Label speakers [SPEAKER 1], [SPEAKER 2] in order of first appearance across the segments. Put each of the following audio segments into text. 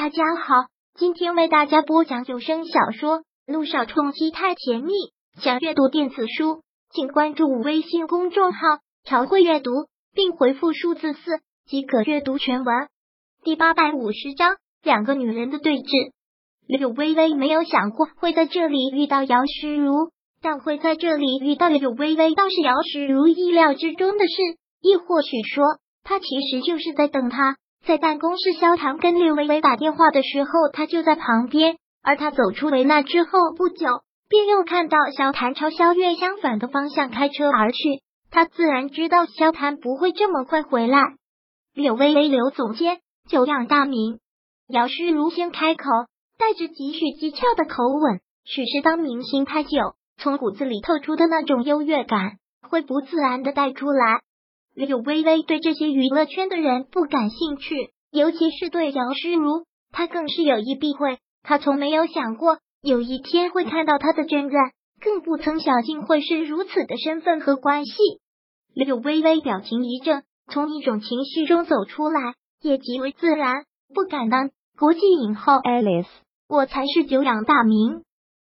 [SPEAKER 1] 大家好，今天为大家播讲有声小说《路上冲击太甜蜜》。想阅读电子书，请关注微信公众号“朝会阅读”，并回复数字四即可阅读全文。第八百五十章，两个女人的对峙。柳微微没有想过会在这里遇到姚诗如，但会在这里遇到柳微微，倒是姚诗如意料之中的事。亦或许说，他其实就是在等他。在办公室，萧唐跟柳微微打电话的时候，他就在旁边。而他走出维纳之后不久，便又看到萧谭朝萧月相反的方向开车而去。他自然知道萧谭不会这么快回来。柳微微，刘总监，久仰大名。姚诗如先开口，带着几许讥诮的口吻。许是当明星太久，从骨子里透出的那种优越感，会不自然的带出来。柳微微对这些娱乐圈的人不感兴趣，尤其是对姚诗如，他更是有意避讳。他从没有想过有一天会看到他的真人，更不曾想竟会是如此的身份和关系。柳微微表情一怔，从一种情绪中走出来，也极为自然。不敢当国际影后，Alice，我才是久仰大名。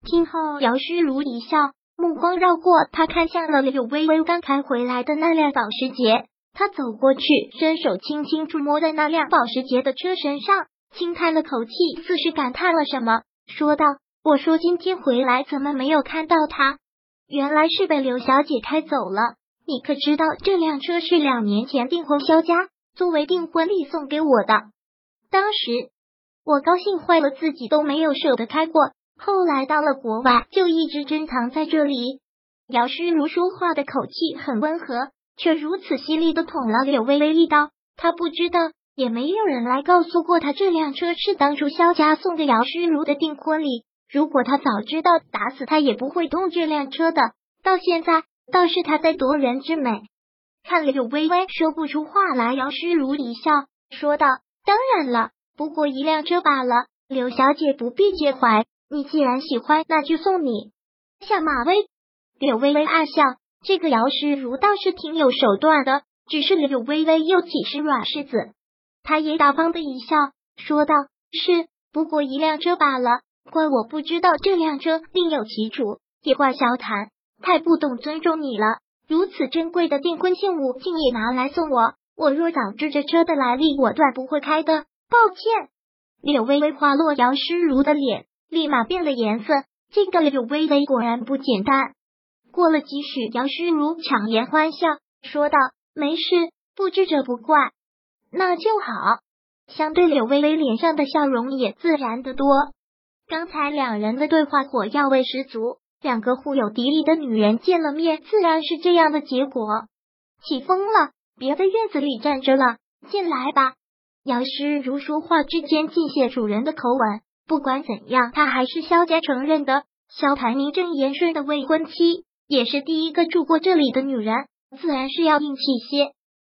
[SPEAKER 1] 听后，姚诗如一笑。目光绕过，他看向了柳微微刚开回来的那辆保时捷。他走过去，伸手轻轻触摸在那辆保时捷的车身上，轻叹了口气，似是感叹了什么，说道：“我说今天回来怎么没有看到他？原来是被刘小姐开走了。你可知道这辆车是两年前订婚肖家作为订婚礼送给我的？当时我高兴坏了，自己都没有舍得开过。”后来到了国外，就一直珍藏在这里。姚诗如说话的口气很温和，却如此犀利的捅了柳微微一刀。他不知道，也没有人来告诉过他，这辆车是当初萧家送给姚诗如的订婚礼。如果他早知道，打死他也不会动这辆车的。到现在，倒是他在夺人之美。看柳微微说不出话来，姚诗如一笑说道：“当然了，不过一辆车罢了，柳小姐不必介怀。”你既然喜欢，那就送你。下马威，柳微微暗笑，这个姚诗如倒是挺有手段的。只是柳微微又岂是软柿子？他也大方的一笑，说道：“是，不过一辆车罢了。怪我不知道这辆车另有其主，也怪萧谈太不懂尊重你了。如此珍贵的订婚信物，竟也拿来送我。我若早知这车的来历，我断不会开的。抱歉。”柳微微滑落姚诗如的脸。立马变了颜色，这个柳微微果然不简单。过了几许，姚诗如强颜欢笑，说道：“没事，不知者不怪，那就好。”相对柳微微脸上的笑容也自然的多。刚才两人的对话火药味十足，两个互有敌意的女人见了面，自然是这样的结果。起风了，别在院子里站着了，进来吧。姚诗如说话之间尽显主人的口吻。不管怎样，她还是萧家承认的萧谭名正言顺的未婚妻，也是第一个住过这里的女人，自然是要硬气些。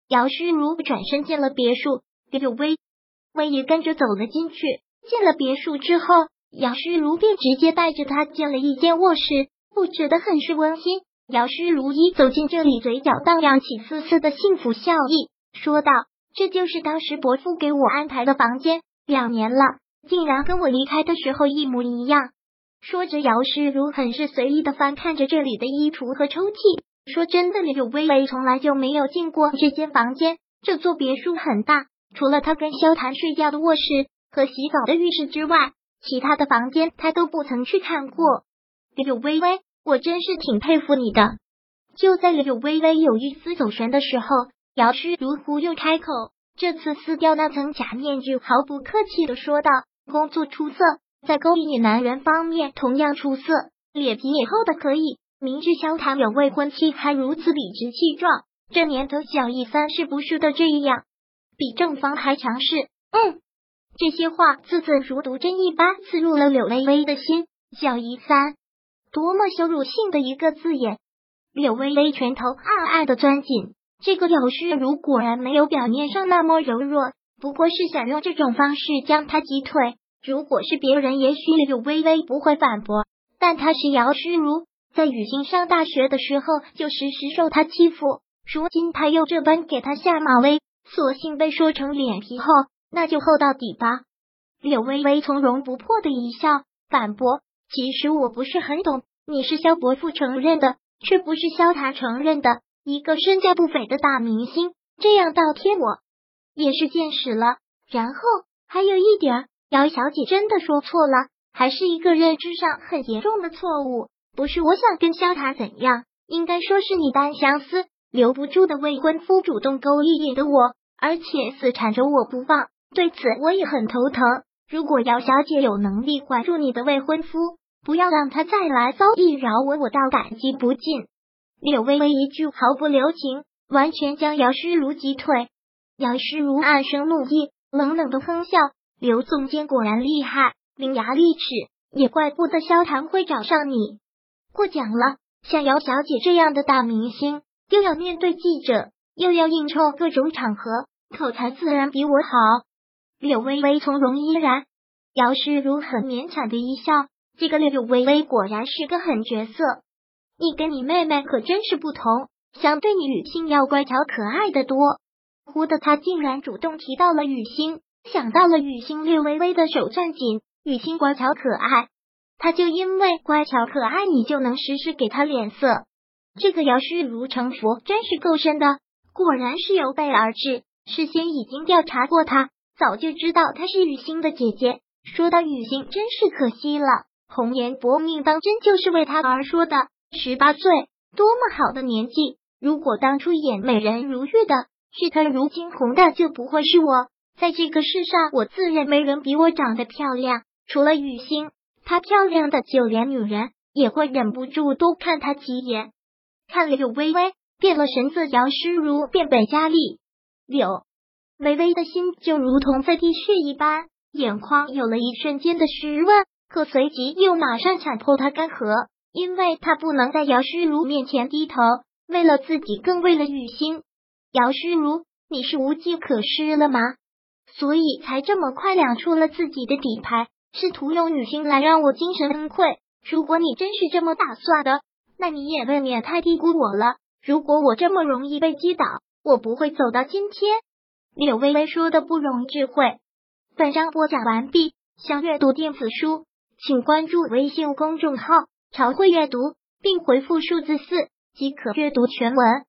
[SPEAKER 1] 姚诗如转身进了别墅，柳微微也跟着走了进去。进了别墅之后，姚诗如便直接带着他进了一间卧室，布置的很是温馨。姚诗如一走进这里，嘴角荡漾起丝丝的幸福笑意，说道：“这就是当时伯父给我安排的房间，两年了。”竟然跟我离开的时候一模一样。说着，姚诗如很是随意的翻看着这里的衣橱和抽屉。说真的，柳微微从来就没有进过这间房间。这座别墅很大，除了他跟萧谈睡觉的卧室和洗澡的浴室之外，其他的房间他都不曾去看过。柳微微，我真是挺佩服你的。就在柳微微有一丝走神的时候，姚诗如忽又开口，这次撕掉那层假面具，毫不客气的说道。工作出色，在勾引男人方面同样出色，脸皮也厚的可以。明知萧谈有未婚妻，还如此理直气壮，这年头小一三是不是的这样，比正方还强势？嗯，这些话字字如毒针一般刺入了柳微微的心。小一三，多么羞辱性的一个字眼！柳微微拳头暗暗的钻紧，这个柳诗如果然没有表面上那么柔弱。不过是想用这种方式将他击退。如果是别人，也许柳微微不会反驳，但他是姚诗如，在雨欣上大学的时候就时时受他欺负，如今他又这般给他下马威，索性被说成脸皮厚，那就厚到底吧。柳微微从容不迫的一笑，反驳：“其实我不是很懂，你是萧伯父承认的，却不是萧谈承认的。一个身价不菲的大明星，这样倒贴我，也是见识了。然后还有一点，姚小姐真的说错了，还是一个认知上很严重的错误。不是我想跟萧塔怎样，应该说是你单相思，留不住的未婚夫主动勾引引的我，而且死缠着我不放。对此我也很头疼。如果姚小姐有能力管住你的未婚夫，不要让他再来遭遇扰我，我倒感激不尽。柳微微一句毫不留情，完全将姚诗如击退。姚诗如暗生怒意，冷冷的哼笑。刘总监果然厉害，伶牙俐齿，也怪不得萧谈会找上你。过奖了，像姚小姐这样的大明星，又要面对记者，又要应酬各种场合，口才自然比我好。柳微微从容依然，姚诗如很勉强的一笑。这个柳微微果然是个狠角色。你跟你妹妹可真是不同，相对你雨欣要乖巧可爱的多。忽的他竟然主动提到了雨欣，想到了雨欣，略微微的手攥紧。雨欣乖巧可爱，他就因为乖巧可爱，你就能时时给他脸色。这个姚诗如城府真是够深的，果然是有备而至，事先已经调查过他。早就知道她是雨欣的姐姐。说到雨欣，真是可惜了。红颜薄命当真就是为他而说的。十八岁，多么好的年纪！如果当初演美人如玉的是她，如今红的就不会是我。在这个世上，我自认没人比我长得漂亮，除了雨欣，她漂亮的就连女人也会忍不住多看她几眼。看了柳微微变了神色，姚诗如变本加厉。柳。微微的心就如同在滴血一般，眼眶有了一瞬间的湿润，可随即又马上强迫她干涸，因为她不能在姚诗如面前低头。为了自己，更为了雨欣，姚诗如，你是无计可施了吗？所以才这么快亮出了自己的底牌，试图用女性来让我精神崩溃。如果你真是这么打算的，那你也未免太低估我了。如果我这么容易被击倒，我不会走到今天。柳微微说的不容置喙。本章播讲完毕，想阅读电子书，请关注微信公众号“朝会阅读”，并回复数字四即可阅读全文。